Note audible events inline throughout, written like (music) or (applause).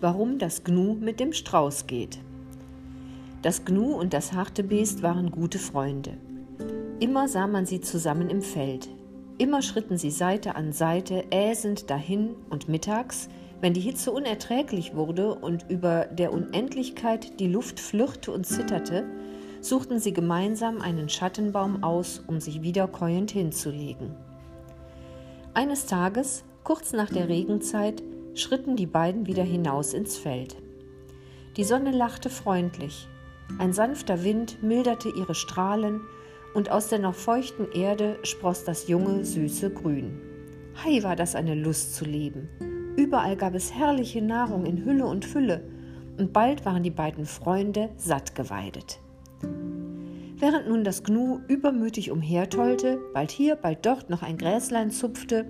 warum das Gnu mit dem Strauß geht. Das Gnu und das Hartebeest waren gute Freunde. Immer sah man sie zusammen im Feld. Immer schritten sie Seite an Seite äsend dahin und mittags, wenn die Hitze unerträglich wurde und über der Unendlichkeit die Luft flirrte und zitterte, suchten sie gemeinsam einen Schattenbaum aus, um sich wiederkäuend hinzulegen. Eines Tages, kurz nach der Regenzeit, schritten die beiden wieder hinaus ins Feld. Die Sonne lachte freundlich, ein sanfter Wind milderte ihre Strahlen und aus der noch feuchten Erde spross das junge, süße Grün. Hei war das eine Lust zu leben. Überall gab es herrliche Nahrung in Hülle und Fülle, und bald waren die beiden Freunde satt geweidet. Während nun das Gnu übermütig umhertollte, bald hier, bald dort noch ein Gräslein zupfte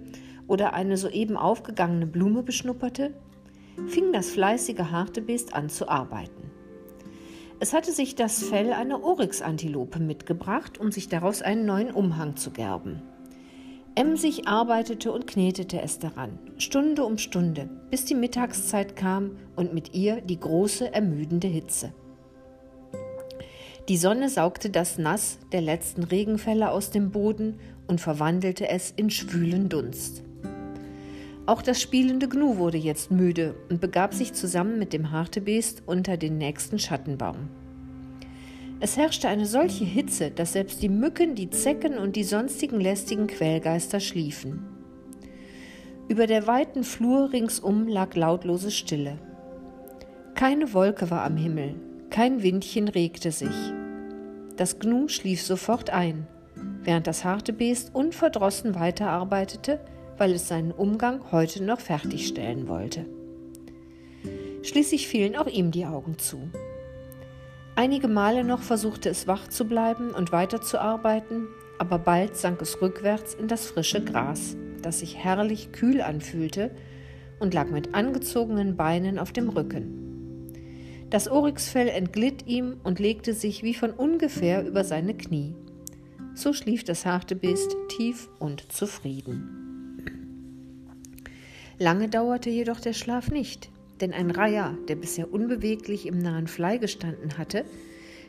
oder eine soeben aufgegangene Blume beschnupperte, fing das fleißige Hartebeest an zu arbeiten. Es hatte sich das Fell einer Oryx-Antilope mitgebracht, um sich daraus einen neuen Umhang zu gerben. Emsig arbeitete und knetete es daran, Stunde um Stunde, bis die Mittagszeit kam und mit ihr die große, ermüdende Hitze. Die Sonne saugte das Nass der letzten Regenfälle aus dem Boden und verwandelte es in schwülen Dunst. Auch das spielende Gnu wurde jetzt müde und begab sich zusammen mit dem Hartebeest unter den nächsten Schattenbaum. Es herrschte eine solche Hitze, dass selbst die Mücken, die Zecken und die sonstigen lästigen Quellgeister schliefen. Über der weiten Flur ringsum lag lautlose Stille. Keine Wolke war am Himmel, kein Windchen regte sich. Das Gnu schlief sofort ein, während das Hartebeest unverdrossen weiterarbeitete, weil es seinen Umgang heute noch fertigstellen wollte. Schließlich fielen auch ihm die Augen zu. Einige Male noch versuchte es wach zu bleiben und weiterzuarbeiten, aber bald sank es rückwärts in das frische Gras, das sich herrlich kühl anfühlte und lag mit angezogenen Beinen auf dem Rücken. Das Oryxfell entglitt ihm und legte sich wie von ungefähr über seine Knie. So schlief das Hartebeest tief und zufrieden. Lange dauerte jedoch der Schlaf nicht, denn ein Reiher, der bisher unbeweglich im nahen Flei gestanden hatte,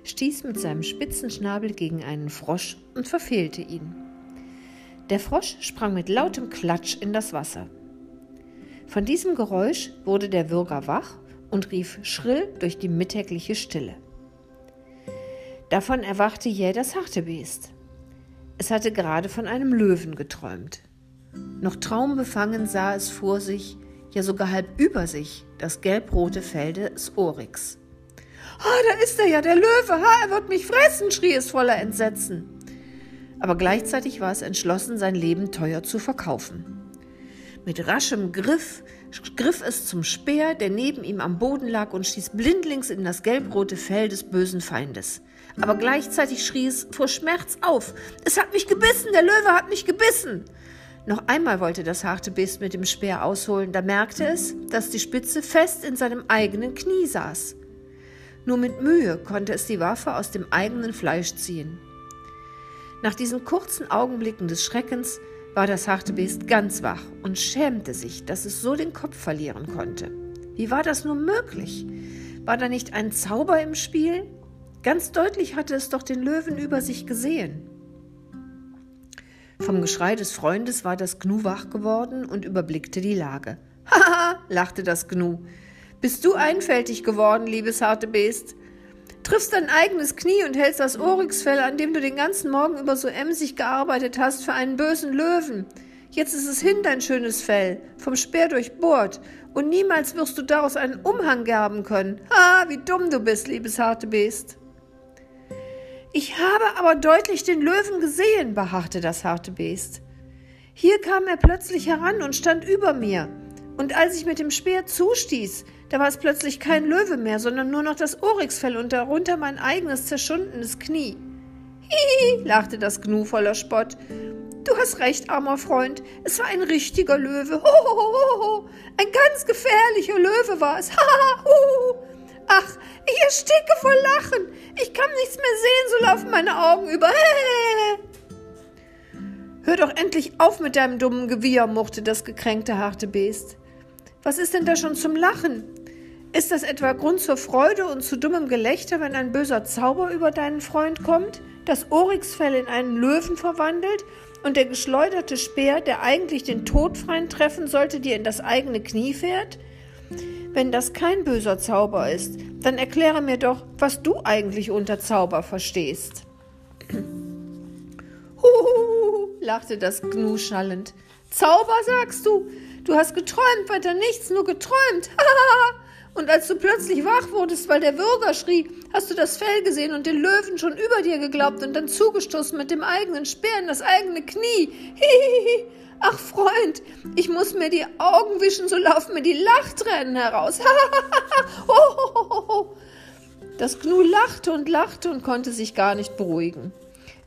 stieß mit seinem spitzen Schnabel gegen einen Frosch und verfehlte ihn. Der Frosch sprang mit lautem Klatsch in das Wasser. Von diesem Geräusch wurde der Würger wach und rief schrill durch die mittägliche Stille. Davon erwachte jäh das Hartebeest. Es hatte gerade von einem Löwen geträumt. Noch traumbefangen sah es vor sich, ja sogar halb über sich, das gelbrote Fell des Oryx. Ah, da ist er ja, der Löwe, ha, er wird mich fressen, schrie es voller Entsetzen. Aber gleichzeitig war es entschlossen, sein Leben teuer zu verkaufen. Mit raschem Griff griff es zum Speer, der neben ihm am Boden lag, und stieß blindlings in das gelbrote Fell des bösen Feindes. Aber gleichzeitig schrie es vor Schmerz auf. Es hat mich gebissen, der Löwe hat mich gebissen. Noch einmal wollte das harte Biest mit dem Speer ausholen, da merkte es, dass die Spitze fest in seinem eigenen Knie saß. Nur mit Mühe konnte es die Waffe aus dem eigenen Fleisch ziehen. Nach diesen kurzen Augenblicken des Schreckens war das harte Biest ganz wach und schämte sich, dass es so den Kopf verlieren konnte. Wie war das nur möglich? War da nicht ein Zauber im Spiel? Ganz deutlich hatte es doch den Löwen über sich gesehen. Vom Geschrei des Freundes war das Gnu wach geworden und überblickte die Lage. (laughs) Haha, lachte das Gnu. Bist du einfältig geworden, liebes harte Beest? Triffst dein eigenes Knie und hältst das Oryxfell, an dem du den ganzen Morgen über so emsig gearbeitet hast, für einen bösen Löwen. Jetzt ist es hin, dein schönes Fell, vom Speer durchbohrt, und niemals wirst du daraus einen Umhang gerben können. Ha, wie dumm du bist, liebes harte Beest. Ich habe aber deutlich den Löwen gesehen, beharrte das harte Beest. Hier kam er plötzlich heran und stand über mir. Und als ich mit dem Speer zustieß, da war es plötzlich kein Löwe mehr, sondern nur noch das Oryxfell und darunter mein eigenes zerschundenes Knie. Hihi, lachte das Gnu voller Spott. Du hast recht, armer Freund. Es war ein richtiger Löwe. Hohohoho. Ein ganz gefährlicher Löwe war es. (laughs) Haha. Ach, ich ersticke vor Lachen. Ich kann nichts mehr sehen, so laufen meine Augen über. (laughs) Hör doch endlich auf mit deinem dummen Gewieher, murrte das gekränkte harte Beest. Was ist denn da schon zum Lachen? Ist das etwa Grund zur Freude und zu dummem Gelächter, wenn ein böser Zauber über deinen Freund kommt, das Oryxfell in einen Löwen verwandelt und der geschleuderte Speer, der eigentlich den Todfeind treffen sollte, dir in das eigene Knie fährt? Wenn das kein böser Zauber ist, dann erkläre mir doch, was du eigentlich unter Zauber verstehst. (clears throat) Huhuhu, lachte das Gnu schallend. Zauber, sagst du? Du hast geträumt, weiter nichts, nur geträumt. (laughs) und als du plötzlich wach wurdest, weil der Würger schrie, hast du das Fell gesehen und den Löwen schon über dir geglaubt und dann zugestoßen mit dem eigenen Speer in das eigene Knie. (laughs) Ach Freund, ich muss mir die Augen wischen, so laufen mir die Lachtränen heraus. (laughs) das Gnu lachte und lachte und konnte sich gar nicht beruhigen.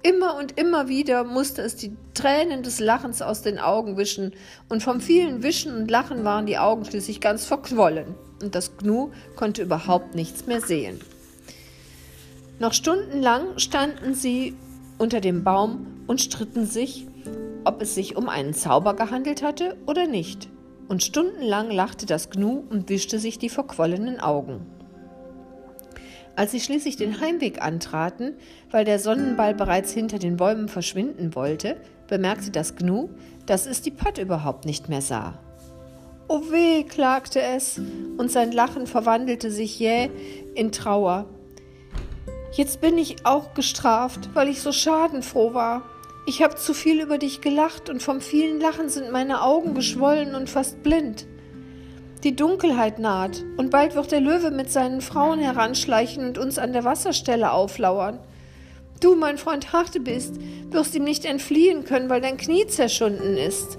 Immer und immer wieder musste es die Tränen des Lachens aus den Augen wischen, und vom vielen Wischen und Lachen waren die Augen schließlich ganz verquollen, und das Gnu konnte überhaupt nichts mehr sehen. Noch stundenlang standen sie unter dem Baum und stritten sich, ob es sich um einen Zauber gehandelt hatte oder nicht, und stundenlang lachte das Gnu und wischte sich die verquollenen Augen. Als sie schließlich den Heimweg antraten, weil der Sonnenball bereits hinter den Bäumen verschwinden wollte, bemerkte das Gnu, dass es die Patt überhaupt nicht mehr sah. Oh weh, klagte es, und sein Lachen verwandelte sich jäh in Trauer. Jetzt bin ich auch gestraft, weil ich so schadenfroh war. Ich habe zu viel über dich gelacht, und vom vielen Lachen sind meine Augen geschwollen und fast blind. Die Dunkelheit naht, und bald wird der Löwe mit seinen Frauen heranschleichen und uns an der Wasserstelle auflauern. Du, mein Freund Hartebist, wirst ihm nicht entfliehen können, weil dein Knie zerschunden ist.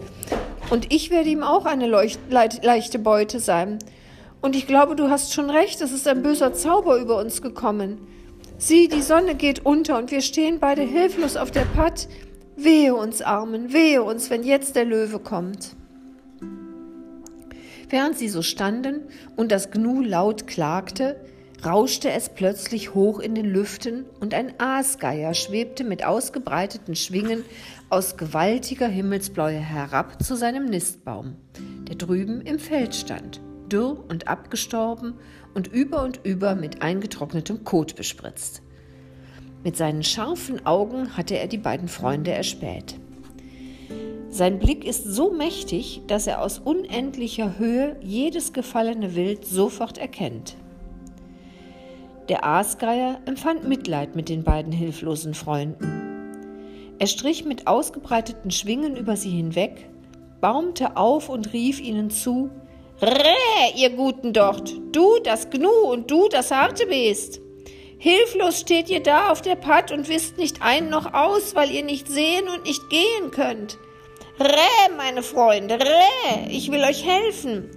Und ich werde ihm auch eine leucht, leichte Beute sein. Und ich glaube, du hast schon recht, es ist ein böser Zauber über uns gekommen. Sieh, die Sonne geht unter und wir stehen beide hilflos auf der Patt. Wehe uns Armen, wehe uns, wenn jetzt der Löwe kommt. Während sie so standen und das Gnu laut klagte, rauschte es plötzlich hoch in den Lüften und ein Aasgeier schwebte mit ausgebreiteten Schwingen aus gewaltiger Himmelsbläue herab zu seinem Nistbaum, der drüben im Feld stand, dürr und abgestorben und über und über mit eingetrocknetem Kot bespritzt. Mit seinen scharfen Augen hatte er die beiden Freunde erspäht. Sein Blick ist so mächtig, dass er aus unendlicher Höhe jedes gefallene Wild sofort erkennt. Der Aasgeier empfand Mitleid mit den beiden hilflosen Freunden. Er strich mit ausgebreiteten Schwingen über sie hinweg, baumte auf und rief ihnen zu: Räh, ihr Guten dort, du das Gnu und du das Hartebeest! Hilflos steht ihr da auf der Patt und wisst nicht ein noch aus, weil ihr nicht sehen und nicht gehen könnt. Räh, meine Freunde, Räh, ich will euch helfen.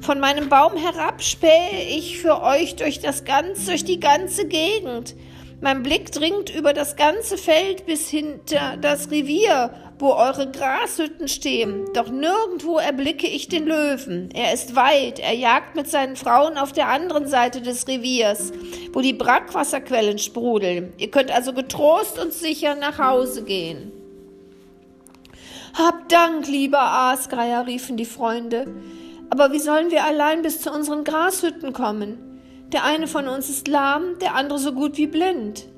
Von meinem Baum herab spähe ich für euch durch das ganz, durch die ganze Gegend. Mein Blick dringt über das ganze Feld bis hinter das Revier, wo eure Grashütten stehen. Doch nirgendwo erblicke ich den Löwen. Er ist weit, er jagt mit seinen Frauen auf der anderen Seite des Reviers, wo die Brackwasserquellen sprudeln. Ihr könnt also getrost und sicher nach Hause gehen. Hab Dank, lieber Aasgreier, riefen die Freunde. Aber wie sollen wir allein bis zu unseren Grashütten kommen? Der eine von uns ist lahm, der andere so gut wie blind.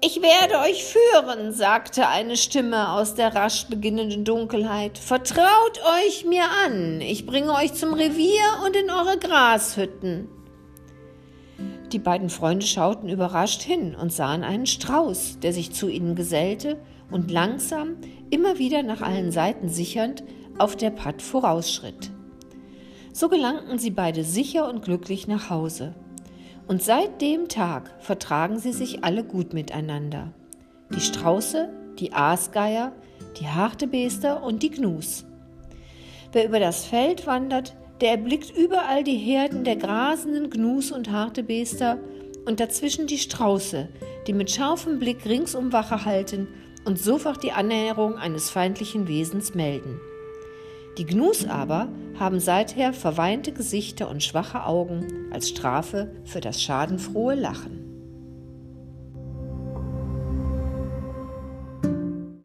Ich werde euch führen, sagte eine Stimme aus der rasch beginnenden Dunkelheit. Vertraut euch mir an, ich bringe euch zum Revier und in eure Grashütten. Die beiden Freunde schauten überrascht hin und sahen einen Strauß, der sich zu ihnen gesellte und langsam, immer wieder nach allen Seiten sichernd, auf der Patt vorausschritt. So gelangten sie beide sicher und glücklich nach Hause. Und seit dem Tag vertragen sie sich alle gut miteinander. Die Strauße, die Aasgeier, die Hartebeester und die Gnus. Wer über das Feld wandert, der erblickt überall die Herden der grasenden Gnus und Hartebeester und dazwischen die Strauße, die mit scharfem Blick ringsum Wache halten und sofort die Annäherung eines feindlichen Wesens melden. Die Gnus aber haben seither verweinte Gesichter und schwache Augen als Strafe für das schadenfrohe Lachen.